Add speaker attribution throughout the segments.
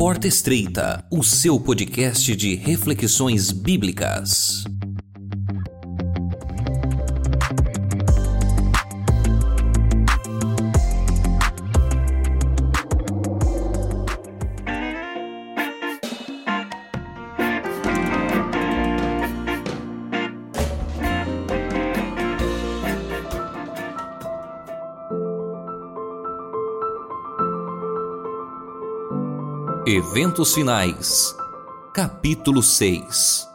Speaker 1: Porta Estreita, o seu podcast de reflexões bíblicas. Eventos Finais Capítulo 6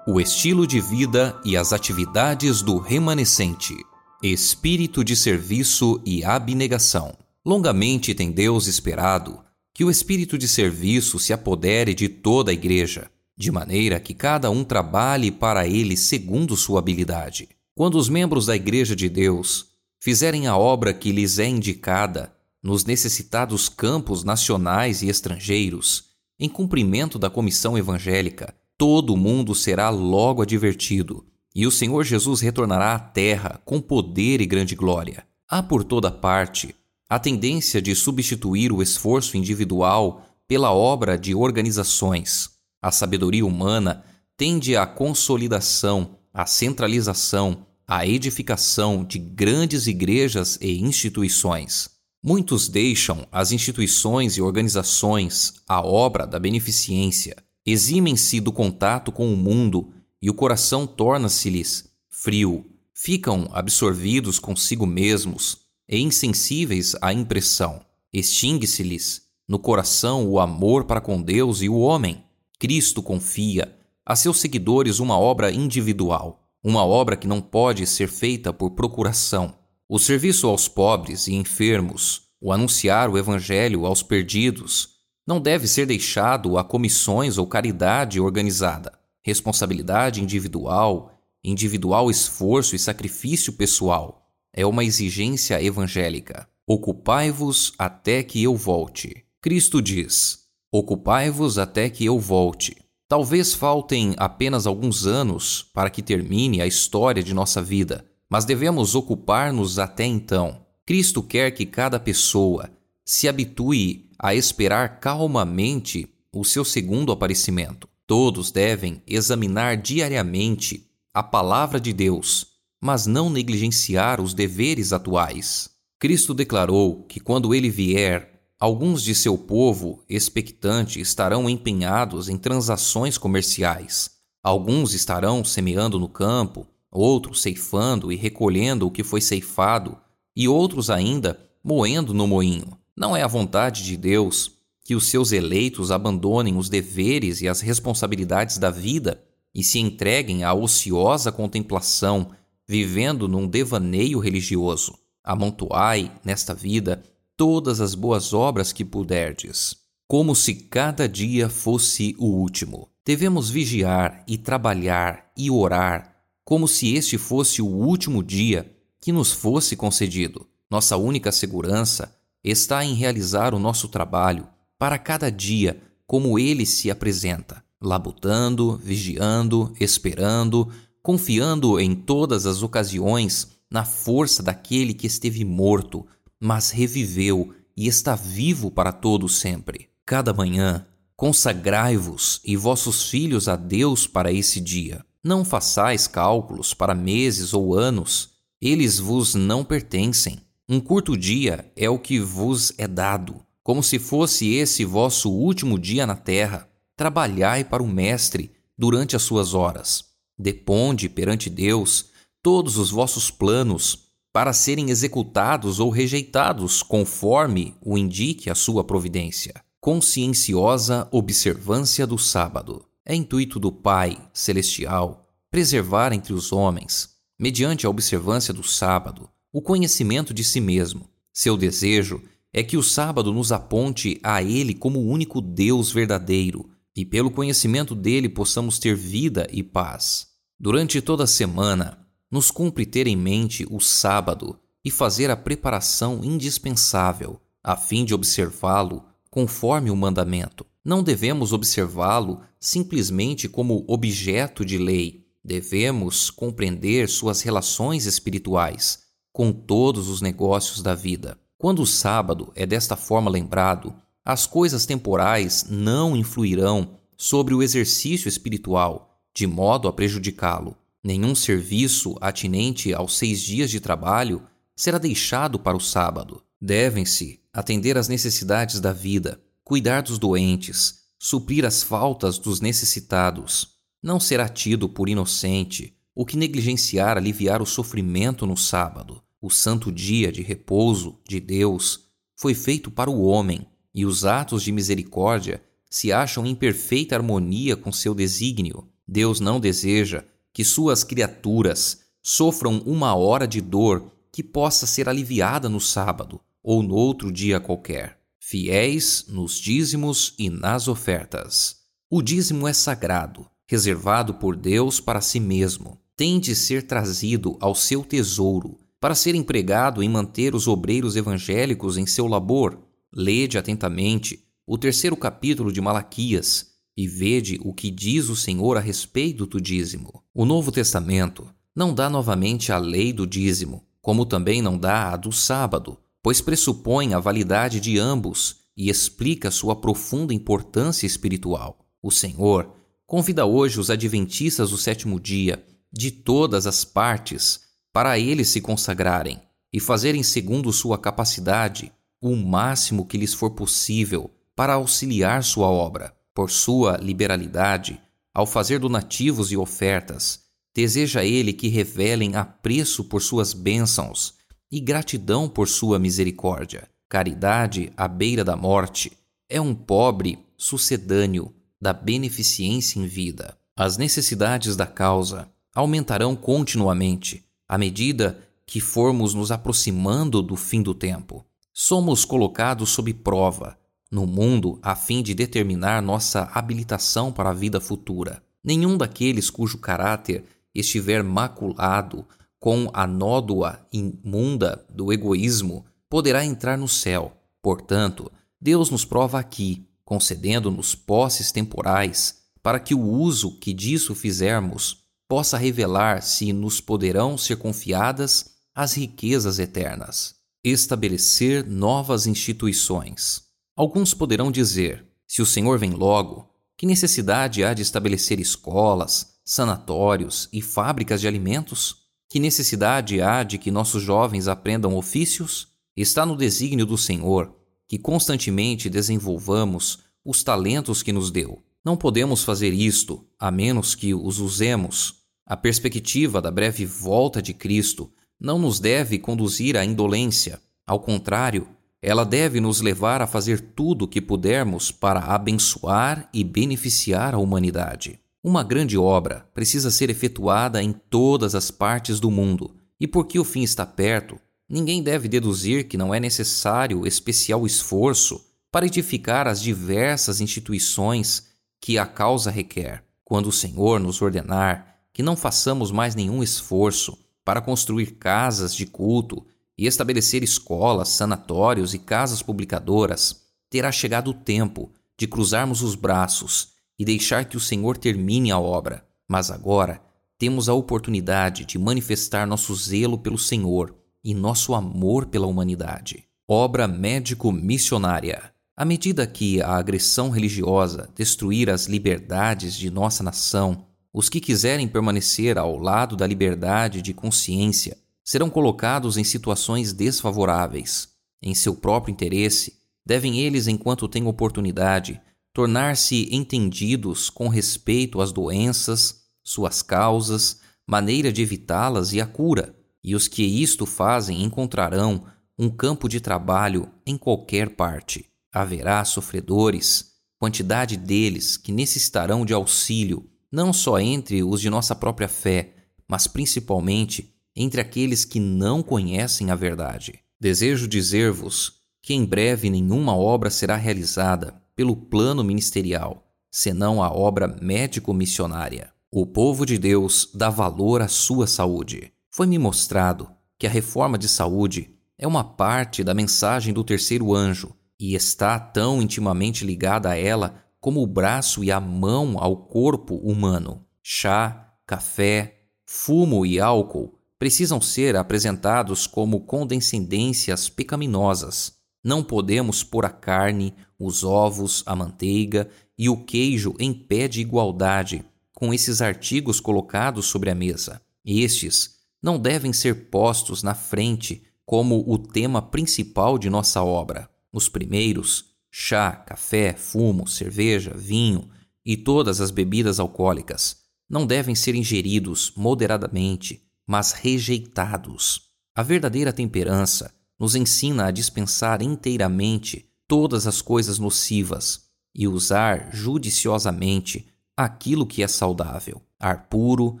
Speaker 1: O estilo de vida e as atividades do remanescente Espírito de serviço e abnegação. Longamente tem Deus esperado que o espírito de serviço se apodere de toda a igreja, de maneira que cada um trabalhe para ele segundo sua habilidade. Quando os membros da igreja de Deus fizerem a obra que lhes é indicada, nos necessitados campos nacionais e estrangeiros, em cumprimento da comissão evangélica, todo mundo será logo advertido, e o Senhor Jesus retornará à terra com poder e grande glória. Há por toda parte a tendência de substituir o esforço individual pela obra de organizações. A sabedoria humana tende à consolidação, à centralização, à edificação de grandes igrejas e instituições. Muitos deixam as instituições e organizações, a obra da beneficência, eximem-se do contato com o mundo e o coração torna-se-lhes frio. Ficam absorvidos consigo mesmos e insensíveis à impressão. Extingue-se-lhes no coração o amor para com Deus e o homem. Cristo confia a seus seguidores uma obra individual, uma obra que não pode ser feita por procuração o serviço aos pobres e enfermos, o anunciar o Evangelho aos perdidos, não deve ser deixado a comissões ou caridade organizada. Responsabilidade individual, individual esforço e sacrifício pessoal é uma exigência evangélica. Ocupai-vos até que eu volte. Cristo diz: Ocupai-vos até que eu volte. Talvez faltem apenas alguns anos para que termine a história de nossa vida mas devemos ocupar-nos até então. Cristo quer que cada pessoa se habitue a esperar calmamente o seu segundo aparecimento. Todos devem examinar diariamente a palavra de Deus, mas não negligenciar os deveres atuais. Cristo declarou que quando ele vier, alguns de seu povo expectante estarão empenhados em transações comerciais. Alguns estarão semeando no campo, outros ceifando e recolhendo o que foi ceifado, e outros ainda moendo no moinho. Não é a vontade de Deus que os seus eleitos abandonem os deveres e as responsabilidades da vida e se entreguem à ociosa contemplação, vivendo num devaneio religioso. Amontoai, nesta vida, todas as boas obras que puderdes, como se cada dia fosse o último. Devemos vigiar e trabalhar e orar como se este fosse o último dia que nos fosse concedido. Nossa única segurança está em realizar o nosso trabalho para cada dia como ele se apresenta, labutando, vigiando, esperando, confiando em todas as ocasiões na força daquele que esteve morto, mas reviveu e está vivo para todo sempre. Cada manhã, consagrai-vos e vossos filhos a Deus para esse dia. Não façais cálculos para meses ou anos, eles vos não pertencem. Um curto dia é o que vos é dado, como se fosse esse vosso último dia na terra. Trabalhai para o Mestre durante as suas horas. Deponde perante Deus todos os vossos planos para serem executados ou rejeitados conforme o indique a sua providência. Conscienciosa observância do sábado. É intuito do Pai Celestial preservar entre os homens, mediante a observância do sábado, o conhecimento de si mesmo. Seu desejo é que o sábado nos aponte a Ele como o único Deus verdadeiro e, pelo conhecimento dele, possamos ter vida e paz. Durante toda a semana, nos cumpre ter em mente o sábado e fazer a preparação indispensável, a fim de observá-lo conforme o mandamento. Não devemos observá-lo simplesmente como objeto de lei. Devemos compreender suas relações espirituais com todos os negócios da vida. Quando o sábado é desta forma lembrado, As coisas temporais não influirão sobre o exercício espiritual, de modo a prejudicá-lo. Nenhum serviço atinente aos seis dias de trabalho será deixado para o sábado. Devem-se atender às necessidades da vida, cuidar dos doentes, suprir as faltas dos necessitados. Não será tido por inocente o que negligenciar aliviar o sofrimento no sábado. O santo dia de repouso de Deus foi feito para o homem, e os atos de misericórdia se acham em perfeita harmonia com seu desígnio. Deus não deseja que suas criaturas sofram uma hora de dor que possa ser aliviada no sábado ou no outro dia qualquer. Fiéis nos dízimos e nas ofertas. O dízimo é sagrado, reservado por Deus para si mesmo. Tem de ser trazido ao seu tesouro para ser empregado em manter os obreiros evangélicos em seu labor. Lede atentamente o terceiro capítulo de Malaquias e vede o que diz o Senhor a respeito do dízimo. O Novo Testamento não dá novamente a lei do dízimo, como também não dá a do sábado, pois pressupõe a validade de ambos e explica sua profunda importância espiritual. O Senhor convida hoje os adventistas do sétimo dia, de todas as partes, para eles se consagrarem e fazerem segundo sua capacidade o máximo que lhes for possível para auxiliar sua obra. Por sua liberalidade, ao fazer donativos e ofertas, Deseja Ele que revelem apreço por suas bênçãos e gratidão por sua misericórdia. Caridade à beira da morte é um pobre sucedâneo da beneficência em vida. As necessidades da causa aumentarão continuamente à medida que formos nos aproximando do fim do tempo. Somos colocados sob prova no mundo a fim de determinar nossa habilitação para a vida futura. Nenhum daqueles cujo caráter estiver maculado com a nódoa imunda do egoísmo, poderá entrar no céu. Portanto, Deus nos prova aqui, concedendo-nos posses temporais, para que o uso que disso fizermos possa revelar se nos poderão ser confiadas as riquezas eternas. Estabelecer novas instituições. Alguns poderão dizer: se o Senhor vem logo, que necessidade há de estabelecer escolas, sanatórios e fábricas de alimentos? Que necessidade há de que nossos jovens aprendam ofícios? Está no desígnio do Senhor que constantemente desenvolvamos os talentos que nos deu. Não podemos fazer isto a menos que os usemos. A perspectiva da breve volta de Cristo não nos deve conduzir à indolência. Ao contrário, ela deve nos levar a fazer tudo o que pudermos para abençoar e beneficiar a humanidade. Uma grande obra precisa ser efetuada em todas as partes do mundo, e porque o fim está perto, ninguém deve deduzir que não é necessário especial esforço para edificar as diversas instituições que a causa requer. Quando o Senhor nos ordenar que não façamos mais nenhum esforço para construir casas de culto e estabelecer escolas, sanatórios e casas publicadoras, terá chegado o tempo de cruzarmos os braços e deixar que o Senhor termine a obra. Mas agora temos a oportunidade de manifestar nosso zelo pelo Senhor e nosso amor pela humanidade. Obra médico-missionária. À medida que a agressão religiosa destruir as liberdades de nossa nação, os que quiserem permanecer ao lado da liberdade de consciência serão colocados em situações desfavoráveis. Em seu próprio interesse, devem eles, enquanto têm oportunidade, tornar-se entendidos com respeito às doenças, suas causas, maneira de evitá-las e a cura, e os que isto fazem encontrarão um campo de trabalho em qualquer parte. Haverá sofredores, quantidade deles que necessitarão de auxílio, não só entre os de nossa própria fé, mas principalmente entre aqueles que não conhecem a verdade. Desejo dizer-vos que em breve nenhuma obra será realizada pelo plano ministerial, senão a obra médico-missionária. O povo de Deus dá valor à sua saúde. Foi-me mostrado que a reforma de saúde é uma parte da mensagem do terceiro anjo e está tão intimamente ligada a ela como o braço e a mão ao corpo humano. Chá, café, fumo e álcool precisam ser apresentados como condescendências pecaminosas. Não podemos pôr a carne, os ovos, a manteiga e o queijo em pé de igualdade com esses artigos colocados sobre a mesa. Estes não devem ser postos na frente como o tema principal de nossa obra. Os primeiros, chá, café, fumo, cerveja, vinho e todas as bebidas alcoólicas, não devem ser ingeridos moderadamente, mas rejeitados. A verdadeira temperança nos ensina a dispensar inteiramente todas as coisas nocivas e usar judiciosamente aquilo que é saudável: ar puro,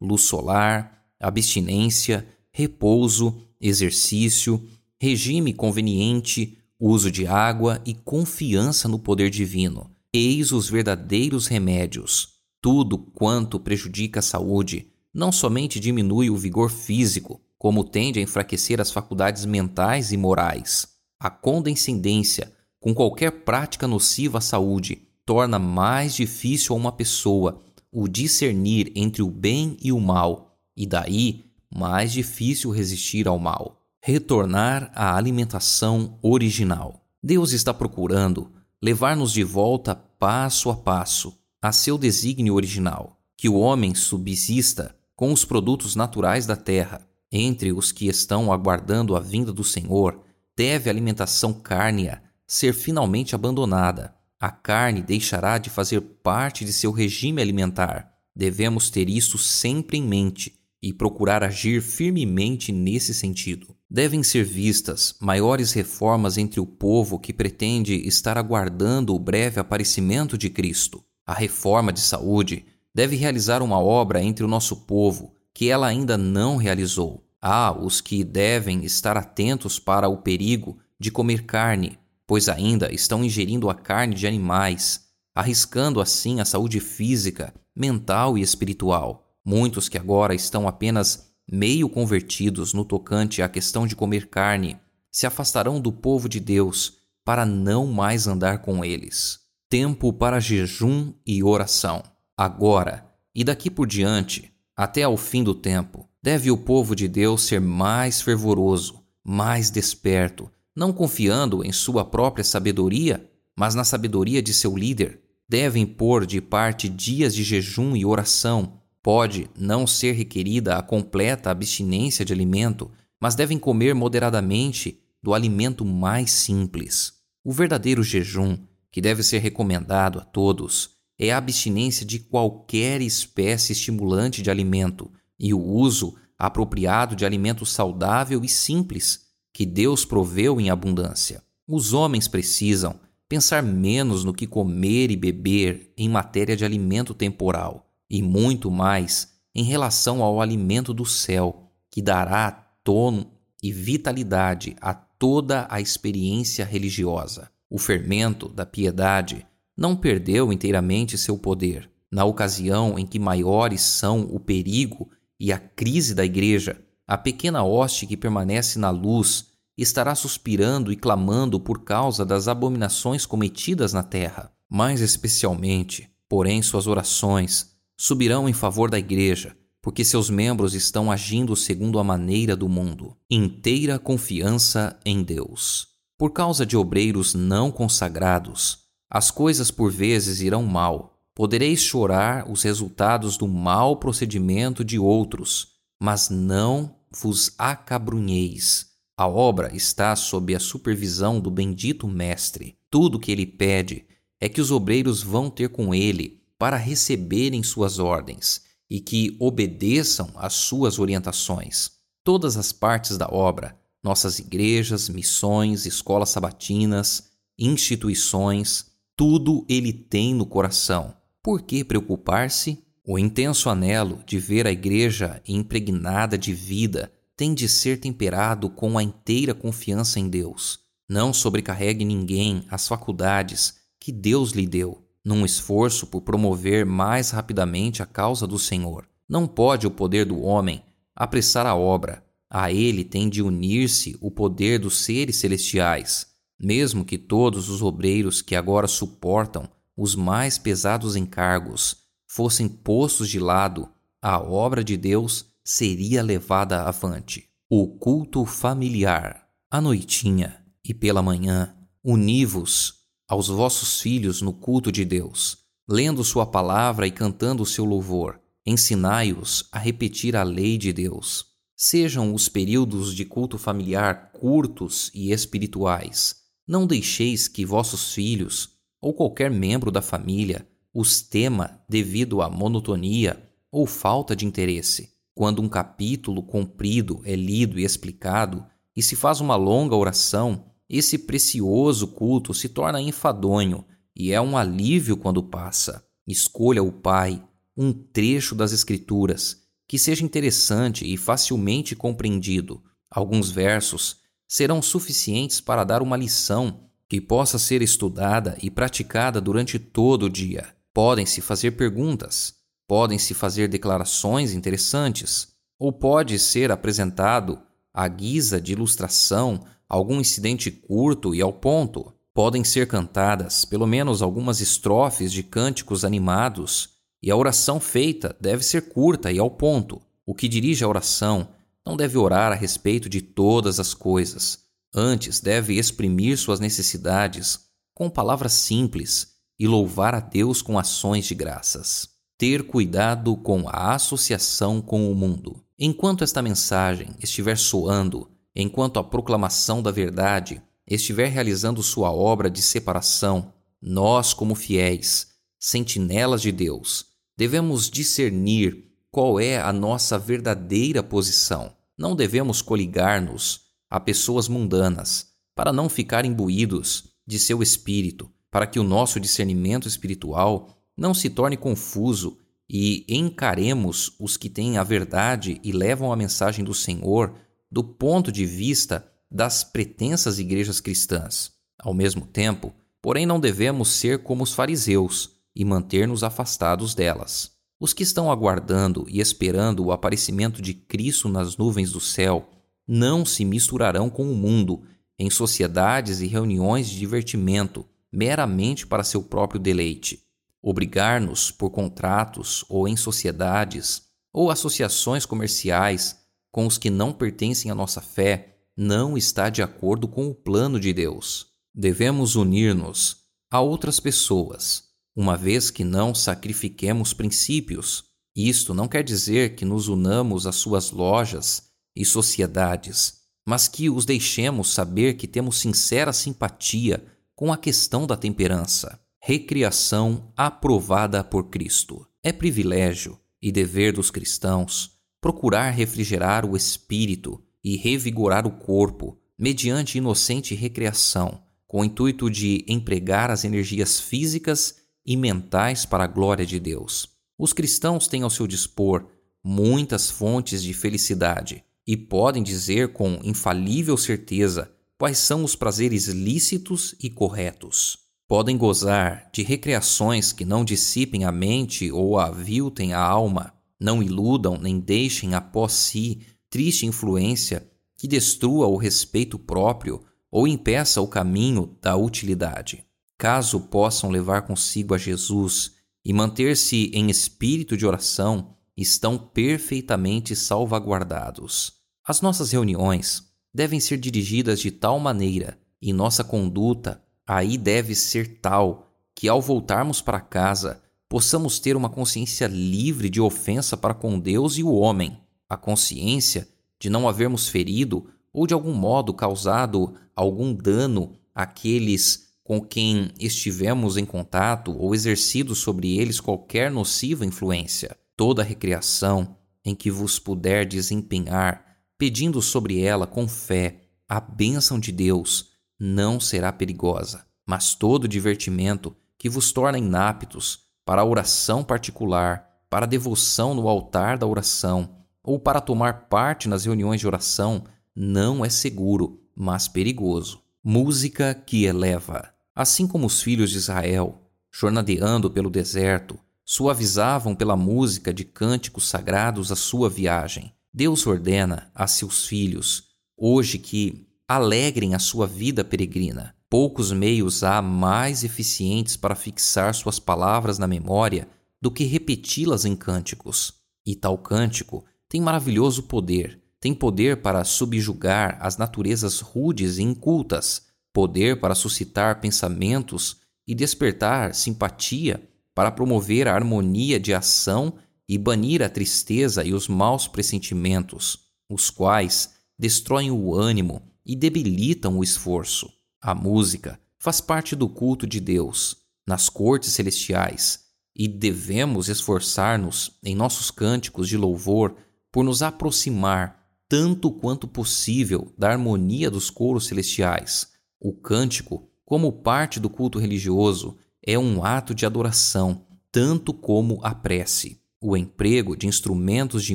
Speaker 1: luz solar, abstinência, repouso, exercício, regime conveniente, uso de água e confiança no poder divino. Eis os verdadeiros remédios. Tudo quanto prejudica a saúde não somente diminui o vigor físico, como tende a enfraquecer as faculdades mentais e morais. A condescendência com qualquer prática nociva à saúde torna mais difícil a uma pessoa o discernir entre o bem e o mal, e daí mais difícil resistir ao mal. Retornar à alimentação original. Deus está procurando levar-nos de volta passo a passo a seu desígnio original, que o homem subsista com os produtos naturais da terra. Entre os que estão aguardando a vinda do Senhor, deve a alimentação cárnea ser finalmente abandonada. A carne deixará de fazer parte de seu regime alimentar. Devemos ter isso sempre em mente e procurar agir firmemente nesse sentido. Devem ser vistas maiores reformas entre o povo que pretende estar aguardando o breve aparecimento de Cristo. A reforma de saúde deve realizar uma obra entre o nosso povo que ela ainda não realizou. Há os que devem estar atentos para o perigo de comer carne, pois ainda estão ingerindo a carne de animais, arriscando assim a saúde física, mental e espiritual. Muitos que agora estão apenas meio convertidos no tocante à questão de comer carne se afastarão do povo de Deus para não mais andar com eles. Tempo para jejum e oração. Agora e daqui por diante, até ao fim do tempo, deve o povo de Deus ser mais fervoroso, mais desperto, não confiando em sua própria sabedoria, mas na sabedoria de seu líder. Devem pôr de parte dias de jejum e oração. Pode não ser requerida a completa abstinência de alimento, mas devem comer moderadamente do alimento mais simples. O verdadeiro jejum, que deve ser recomendado a todos, é a abstinência de qualquer espécie estimulante de alimento e o uso apropriado de alimento saudável e simples que Deus proveu em abundância. Os homens precisam pensar menos no que comer e beber em matéria de alimento temporal e muito mais em relação ao alimento do céu, que dará tono e vitalidade a toda a experiência religiosa. O fermento da piedade não perdeu inteiramente seu poder. Na ocasião em que maiores são o perigo e a crise da igreja, a pequena hoste que permanece na luz estará suspirando e clamando por causa das abominações cometidas na terra. Mais especialmente, porém, suas orações subirão em favor da igreja, porque seus membros estão agindo segundo a maneira do mundo. Inteira confiança em Deus. Por causa de obreiros não consagrados, as coisas por vezes irão mal. Podereis chorar os resultados do mau procedimento de outros, mas não vos acabrunheis. A obra está sob a supervisão do bendito Mestre. Tudo o que ele pede é que os obreiros vão ter com ele para receberem suas ordens e que obedeçam às suas orientações. Todas as partes da obra, nossas igrejas, missões, escolas sabatinas, instituições, tudo ele tem no coração. Por que preocupar-se? O intenso anelo de ver a igreja impregnada de vida tem de ser temperado com a inteira confiança em Deus. Não sobrecarregue ninguém as faculdades que Deus lhe deu, num esforço por promover mais rapidamente a causa do Senhor. Não pode o poder do homem apressar a obra. A ele tem de unir-se o poder dos seres celestiais mesmo que todos os obreiros que agora suportam os mais pesados encargos fossem postos de lado, a obra de Deus seria levada avante. O culto familiar, à noitinha e pela manhã, univos aos vossos filhos no culto de Deus, lendo Sua palavra e cantando o seu louvor. Ensinai-os a repetir a lei de Deus. Sejam os períodos de culto familiar curtos e espirituais. Não deixeis que vossos filhos, ou qualquer membro da família, os tema devido à monotonia ou falta de interesse. Quando um capítulo comprido é lido e explicado e se faz uma longa oração, esse precioso culto se torna enfadonho e é um alívio quando passa. Escolha o Pai um trecho das Escrituras que seja interessante e facilmente compreendido. Alguns versos serão suficientes para dar uma lição que possa ser estudada e praticada durante todo o dia. Podem-se fazer perguntas, podem-se fazer declarações interessantes, ou pode ser apresentado, à guisa de ilustração, algum incidente curto e ao ponto. Podem ser cantadas pelo menos algumas estrofes de cânticos animados, e a oração feita deve ser curta e ao ponto. O que dirige a oração não deve orar a respeito de todas as coisas. Antes, deve exprimir suas necessidades com palavras simples e louvar a Deus com ações de graças. Ter cuidado com a associação com o mundo. Enquanto esta mensagem estiver soando, enquanto a proclamação da verdade estiver realizando sua obra de separação, nós, como fiéis, sentinelas de Deus, devemos discernir qual é a nossa verdadeira posição. Não devemos coligar-nos a pessoas mundanas para não ficar imbuídos de seu espírito para que o nosso discernimento espiritual não se torne confuso e encaremos os que têm a verdade e levam a mensagem do Senhor do ponto de vista das pretensas igrejas cristãs. Ao mesmo tempo, porém, não devemos ser como os fariseus e manter-nos afastados delas. Os que estão aguardando e esperando o aparecimento de Cristo nas nuvens do céu não se misturarão com o mundo em sociedades e reuniões de divertimento meramente para seu próprio deleite. Obrigar-nos por contratos ou em sociedades ou associações comerciais com os que não pertencem à nossa fé não está de acordo com o plano de Deus. Devemos unir-nos a outras pessoas, uma vez que não sacrifiquemos princípios. Isto não quer dizer que nos unamos às suas lojas e sociedades, mas que os deixemos saber que temos sincera simpatia com a questão da temperança. Recriação aprovada por Cristo. É privilégio e dever dos cristãos procurar refrigerar o espírito e revigorar o corpo mediante inocente recreação, com o intuito de empregar as energias físicas e mentais para a glória de Deus. Os cristãos têm ao seu dispor muitas fontes de felicidade e podem dizer com infalível certeza quais são os prazeres lícitos e corretos. Podem gozar de recreações que não dissipem a mente ou aviltem a alma, não iludam nem deixem após si triste influência que destrua o respeito próprio ou impeça o caminho da utilidade. Caso possam levar consigo a Jesus e manter-se em espírito de oração, estão perfeitamente salvaguardados. As nossas reuniões devem ser dirigidas de tal maneira e nossa conduta aí deve ser tal que, ao voltarmos para casa, possamos ter uma consciência livre de ofensa para com Deus e o homem, a consciência de não havermos ferido ou de algum modo causado algum dano àqueles com quem estivemos em contato ou exercido sobre eles qualquer nociva influência. Toda recreação em que vos puder desempenhar pedindo sobre ela com fé a bênção de Deus, não será perigosa, mas todo divertimento que vos torna inaptos para a oração particular, para a devoção no altar da oração ou para tomar parte nas reuniões de oração não é seguro, mas perigoso. Música que eleva. Assim como os filhos de Israel, jornadeando pelo deserto, suavizavam pela música de cânticos sagrados a sua viagem. Deus ordena a seus filhos, hoje, que alegrem a sua vida peregrina. Poucos meios há mais eficientes para fixar suas palavras na memória do que repeti-las em cânticos. E tal cântico tem maravilhoso poder, tem poder para subjugar as naturezas rudes e incultas, poder para suscitar pensamentos e despertar simpatia para promover a harmonia de ação e banir a tristeza e os maus pressentimentos, os quais destroem o ânimo e debilitam o esforço. A música faz parte do culto de Deus nas cortes celestiais e devemos esforçar-nos em nossos cânticos de louvor por nos aproximar tanto quanto possível da harmonia dos coros celestiais. O cântico, como parte do culto religioso, é um ato de adoração, tanto como a prece. O emprego de instrumentos de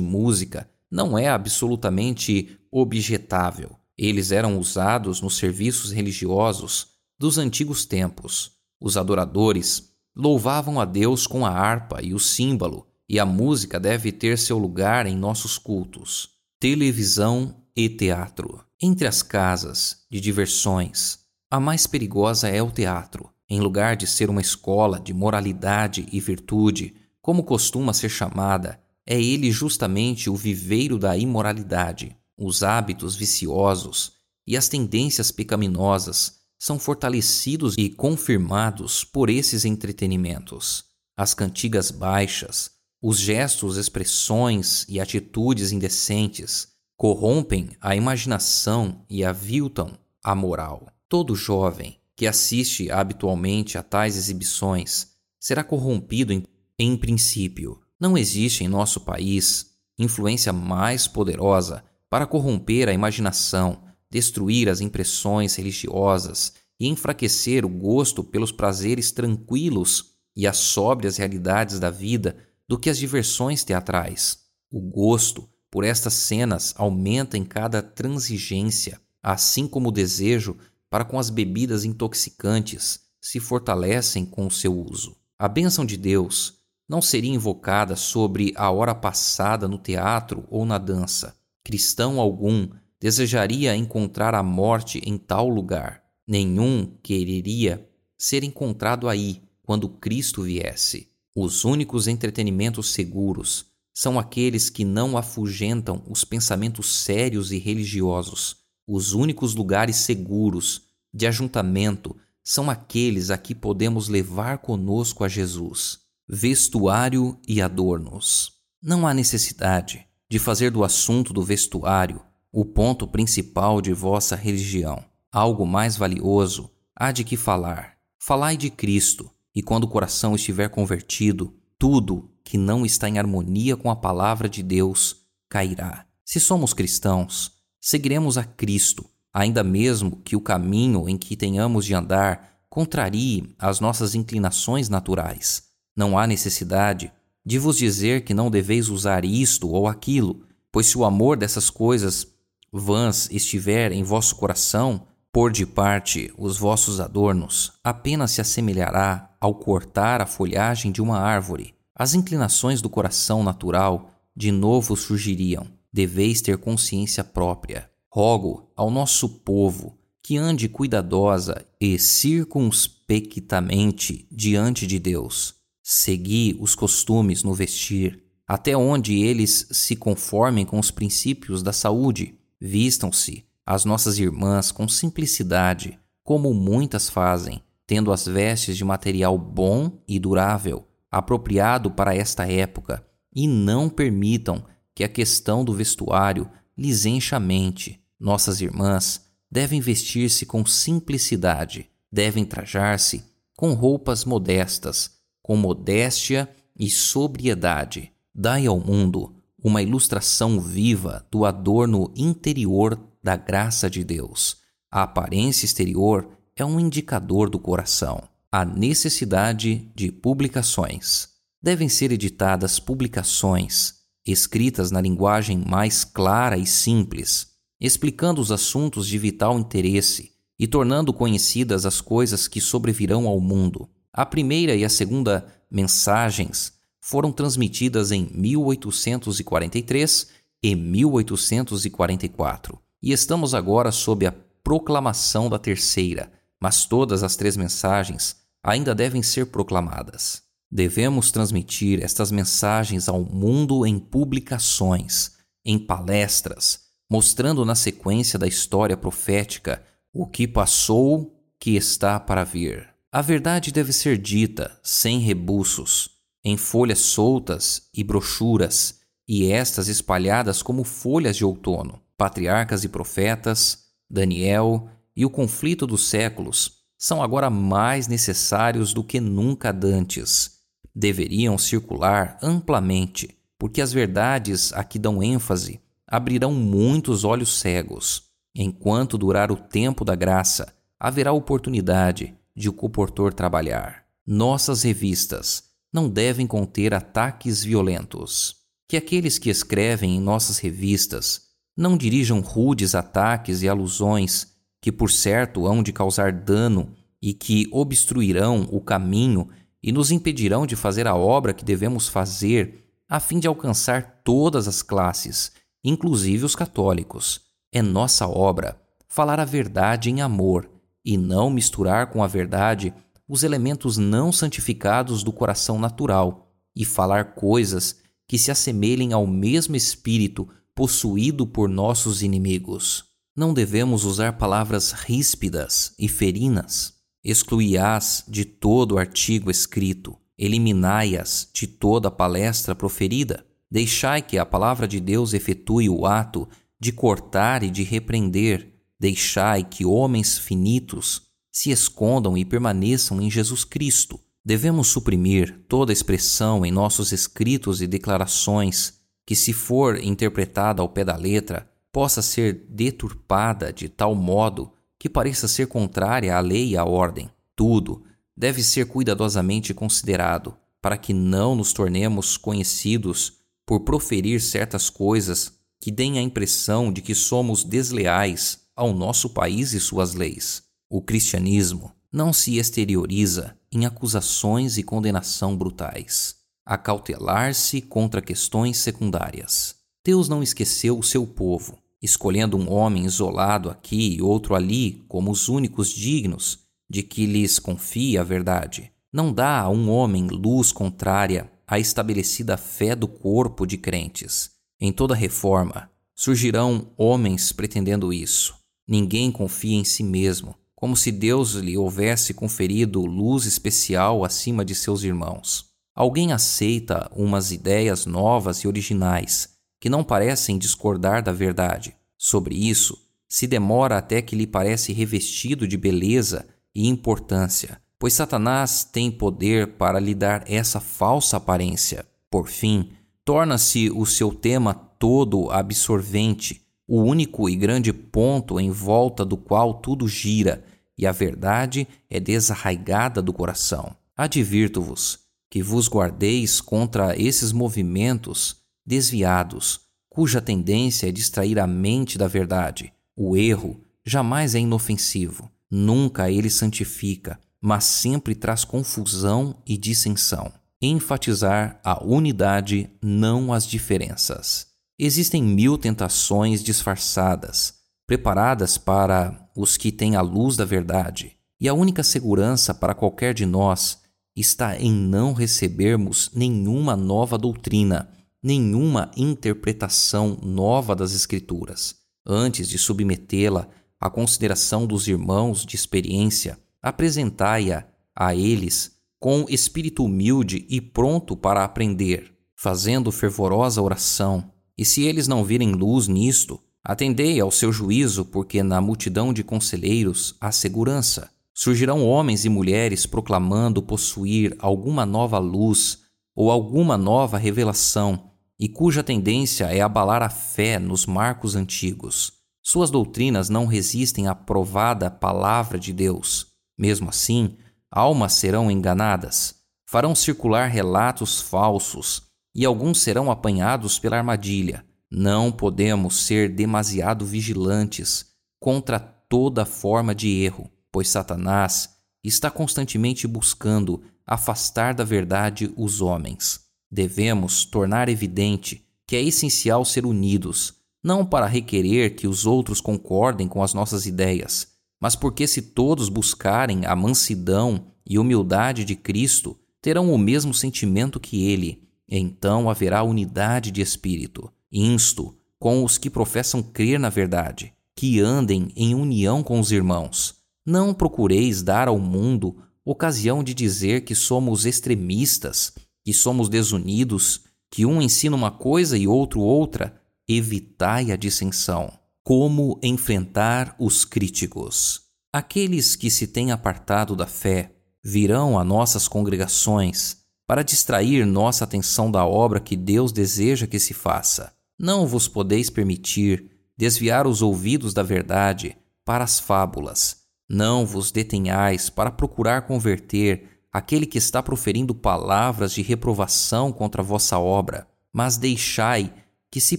Speaker 1: música não é absolutamente objetável. Eles eram usados nos serviços religiosos dos antigos tempos. Os adoradores louvavam a Deus com a harpa e o símbolo, e a música deve ter seu lugar em nossos cultos. Televisão e teatro. Entre as casas de diversões, a mais perigosa é o teatro. Em lugar de ser uma escola de moralidade e virtude, como costuma ser chamada, é ele justamente o viveiro da imoralidade. Os hábitos viciosos e as tendências pecaminosas são fortalecidos e confirmados por esses entretenimentos. As cantigas baixas, os gestos, expressões e atitudes indecentes corrompem a imaginação e aviltam a moral. Todo jovem que assiste habitualmente a tais exibições será corrompido em, em princípio. Não existe em nosso país influência mais poderosa para corromper a imaginação destruir as impressões religiosas e enfraquecer o gosto pelos prazeres tranquilos e as sóbrias realidades da vida do que as diversões teatrais. O gosto por estas cenas aumenta em cada transigência, assim como o desejo para com as bebidas intoxicantes se fortalecem com o seu uso. A bênção de Deus não seria invocada sobre a hora passada no teatro ou na dança. Cristão algum desejaria encontrar a morte em tal lugar. Nenhum quereria ser encontrado aí quando Cristo viesse. Os únicos entretenimentos seguros são aqueles que não afugentam os pensamentos sérios e religiosos. Os únicos lugares seguros de ajuntamento são aqueles a que podemos levar conosco a Jesus. Vestuário e adornos. Não há necessidade de fazer do assunto do vestuário o ponto principal de vossa religião. Algo mais valioso há de que falar. Falai de Cristo, e quando o coração estiver convertido, tudo que não está em harmonia com a palavra de Deus cairá. Se somos cristãos, seguiremos a Cristo, ainda mesmo que o caminho em que tenhamos de andar contrarie as nossas inclinações naturais. Não há necessidade de vos dizer que não deveis usar isto ou aquilo, pois se o amor dessas coisas vãs estiver em vosso coração, por de parte os vossos adornos, apenas se assemelhará ao cortar a folhagem de uma árvore. As inclinações do coração natural de novo surgiriam. Deveis ter consciência própria. Rogo ao nosso povo que ande cuidadosa e circunspectamente diante de Deus. Segui os costumes no vestir, até onde eles se conformem com os princípios da saúde Vistam-se as nossas irmãs com simplicidade, como muitas fazem, tendo as vestes de material bom e durável, apropriado para esta época, e não permitam que a questão do vestuário lhes encha a mente. Nossas irmãs devem vestir-se com simplicidade, devem trajar-se com roupas modestas, com modéstia e sobriedade. Dai ao mundo uma ilustração viva do adorno interior da graça de Deus. A aparência exterior é um indicador do coração. A necessidade de publicações. Devem ser editadas publicações escritas na linguagem mais clara e simples, explicando os assuntos de vital interesse e tornando conhecidas as coisas que sobrevirão ao mundo. A primeira e a segunda mensagens foram transmitidas em 1843 e 1844, e estamos agora sob a proclamação da terceira, mas todas as três mensagens ainda devem ser proclamadas. Devemos transmitir estas mensagens ao mundo em publicações, em palestras, mostrando na sequência da história profética o que passou, que está para vir. A verdade deve ser dita sem rebuços, em folhas soltas e brochuras, e estas espalhadas como folhas de outono. Patriarcas e profetas, Daniel e o conflito dos séculos são agora mais necessários do que nunca dantes. Deveriam circular amplamente, porque as verdades a que dão ênfase abrirão muitos olhos cegos. Enquanto durar o tempo da graça, haverá oportunidade de o comportor trabalhar. Nossas revistas não devem conter ataques violentos. Que aqueles que escrevem em nossas revistas não dirijam rudes ataques e alusões que, por certo, hão de causar dano e que obstruirão o caminho e nos impedirão de fazer a obra que devemos fazer a fim de alcançar todas as classes, inclusive os católicos. É nossa obra falar a verdade em amor e não misturar com a verdade os elementos não santificados do coração natural e falar coisas que se assemelhem ao mesmo espírito possuído por nossos inimigos. Não devemos usar palavras ríspidas e ferinas. Excluí-as de todo o artigo escrito, eliminai-as de toda a palestra proferida. Deixai que a palavra de Deus efetue o ato de cortar e de repreender. Deixai que homens finitos se escondam e permaneçam em Jesus Cristo. Devemos suprimir toda expressão em nossos escritos e declarações que, se for interpretada ao pé da letra, possa ser deturpada de tal modo que pareça ser contrária à lei e à ordem. Tudo deve ser cuidadosamente considerado para que não nos tornemos conhecidos por proferir certas coisas que deem a impressão de que somos desleais ao nosso país e suas leis. O cristianismo não se exterioriza em acusações e condenação brutais, a cautelar-se contra questões secundárias. Deus não esqueceu o seu povo, escolhendo um homem isolado aqui e outro ali como os únicos dignos de que lhes confie a verdade. Não dá a um homem luz contrária à estabelecida fé do corpo de crentes. Em toda reforma surgirão homens pretendendo isso. Ninguém confia em si mesmo, como se Deus lhe houvesse conferido luz especial acima de seus irmãos. Alguém aceita umas ideias novas e originais que não parecem discordar da verdade. Sobre isso, se demora até que lhe parece revestido de beleza e importância, pois Satanás tem poder para lhe dar essa falsa aparência. Por fim, torna-se o seu tema todo absorvente o único e grande ponto em volta do qual tudo gira, e a verdade é desarraigada do coração. Advirto-vos que vos guardeis contra esses movimentos desviados, cuja tendência é distrair a mente da verdade. O erro jamais é inofensivo, nunca ele santifica, mas sempre traz confusão e dissensão. Enfatizar a unidade, não as diferenças. Existem mil tentações disfarçadas, preparadas para os que têm a luz da verdade, e a única segurança para qualquer de nós está em não recebermos nenhuma nova doutrina, nenhuma interpretação nova das Escrituras. Antes de submetê-la à consideração dos irmãos de experiência, apresentai-a a eles com espírito humilde e pronto para aprender, fazendo fervorosa oração e se eles não virem luz nisto, atendei ao seu juízo, porque na multidão de conselheiros há segurança. Surgirão homens e mulheres proclamando possuir alguma nova luz ou alguma nova revelação, e cuja tendência é abalar a fé nos marcos antigos. Suas doutrinas não resistem à provada palavra de Deus. Mesmo assim, almas serão enganadas, farão circular relatos falsos e alguns serão apanhados pela armadilha. Não podemos ser demasiado vigilantes contra toda forma de erro, pois Satanás está constantemente buscando afastar da verdade os homens. Devemos tornar evidente que é essencial ser unidos, não para requerer que os outros concordem com as nossas ideias, mas porque se todos buscarem a mansidão e humildade de Cristo, terão o mesmo sentimento que ele então haverá unidade de espírito. Insto com os que professam crer na verdade que andem em união com os irmãos. Não procureis dar ao mundo ocasião de dizer que somos extremistas, que somos desunidos, que um ensina uma coisa e outro outra. Evitai a dissensão. Como enfrentar os críticos? Aqueles que se têm apartado da fé virão a nossas congregações para distrair nossa atenção da obra que Deus deseja que se faça. Não vos podeis permitir desviar os ouvidos da verdade para as fábulas. Não vos detenhais para procurar converter aquele que está proferindo palavras de reprovação contra vossa obra, mas deixai que se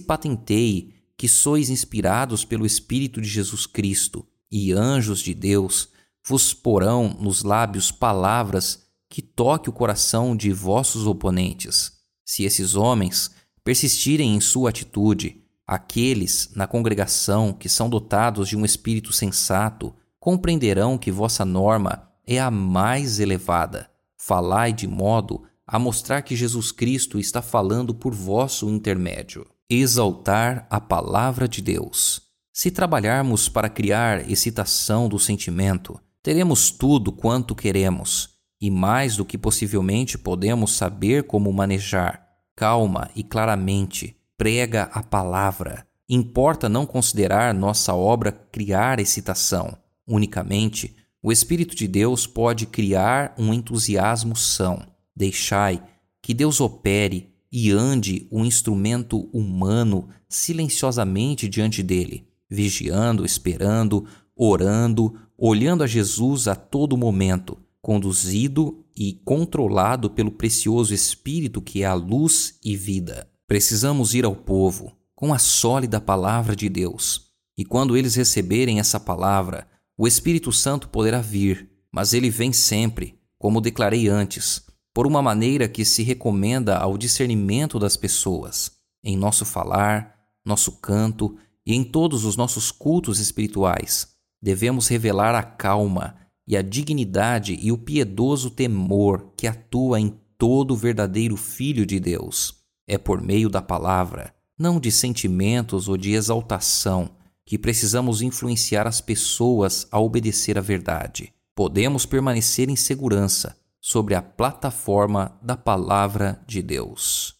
Speaker 1: patenteie que sois inspirados pelo Espírito de Jesus Cristo, e anjos de Deus vos porão nos lábios palavras que toque o coração de vossos oponentes. Se esses homens persistirem em sua atitude, Aqueles na congregação que são dotados de um espírito sensato compreenderão que vossa norma é a mais elevada. Falai de modo a mostrar que Jesus Cristo está falando por vosso intermédio. Exaltar a palavra de Deus. Se trabalharmos para criar excitação do sentimento, teremos tudo quanto queremos e mais do que possivelmente podemos saber como manejar, calma e claramente prega a palavra. Importa não considerar nossa obra criar excitação. Unicamente, o Espírito de Deus pode criar um entusiasmo são. Deixai que Deus opere e ande o um instrumento humano silenciosamente diante dele, vigiando, esperando, orando, olhando a Jesus a todo momento, conduzido e controlado pelo precioso Espírito que é a luz e vida. Precisamos ir ao povo com a sólida palavra de Deus. E quando eles receberem essa palavra, o Espírito Santo poderá vir, mas ele vem sempre, como declarei antes, por uma maneira que se recomenda ao discernimento das pessoas, em nosso falar, nosso canto e em todos os nossos cultos espirituais. Devemos revelar a calma e a dignidade e o piedoso temor que atua em todo verdadeiro Filho de Deus. É por meio da palavra, não de sentimentos ou de exaltação, que precisamos influenciar as pessoas a obedecer à verdade. Podemos permanecer em segurança sobre a plataforma da Palavra de Deus.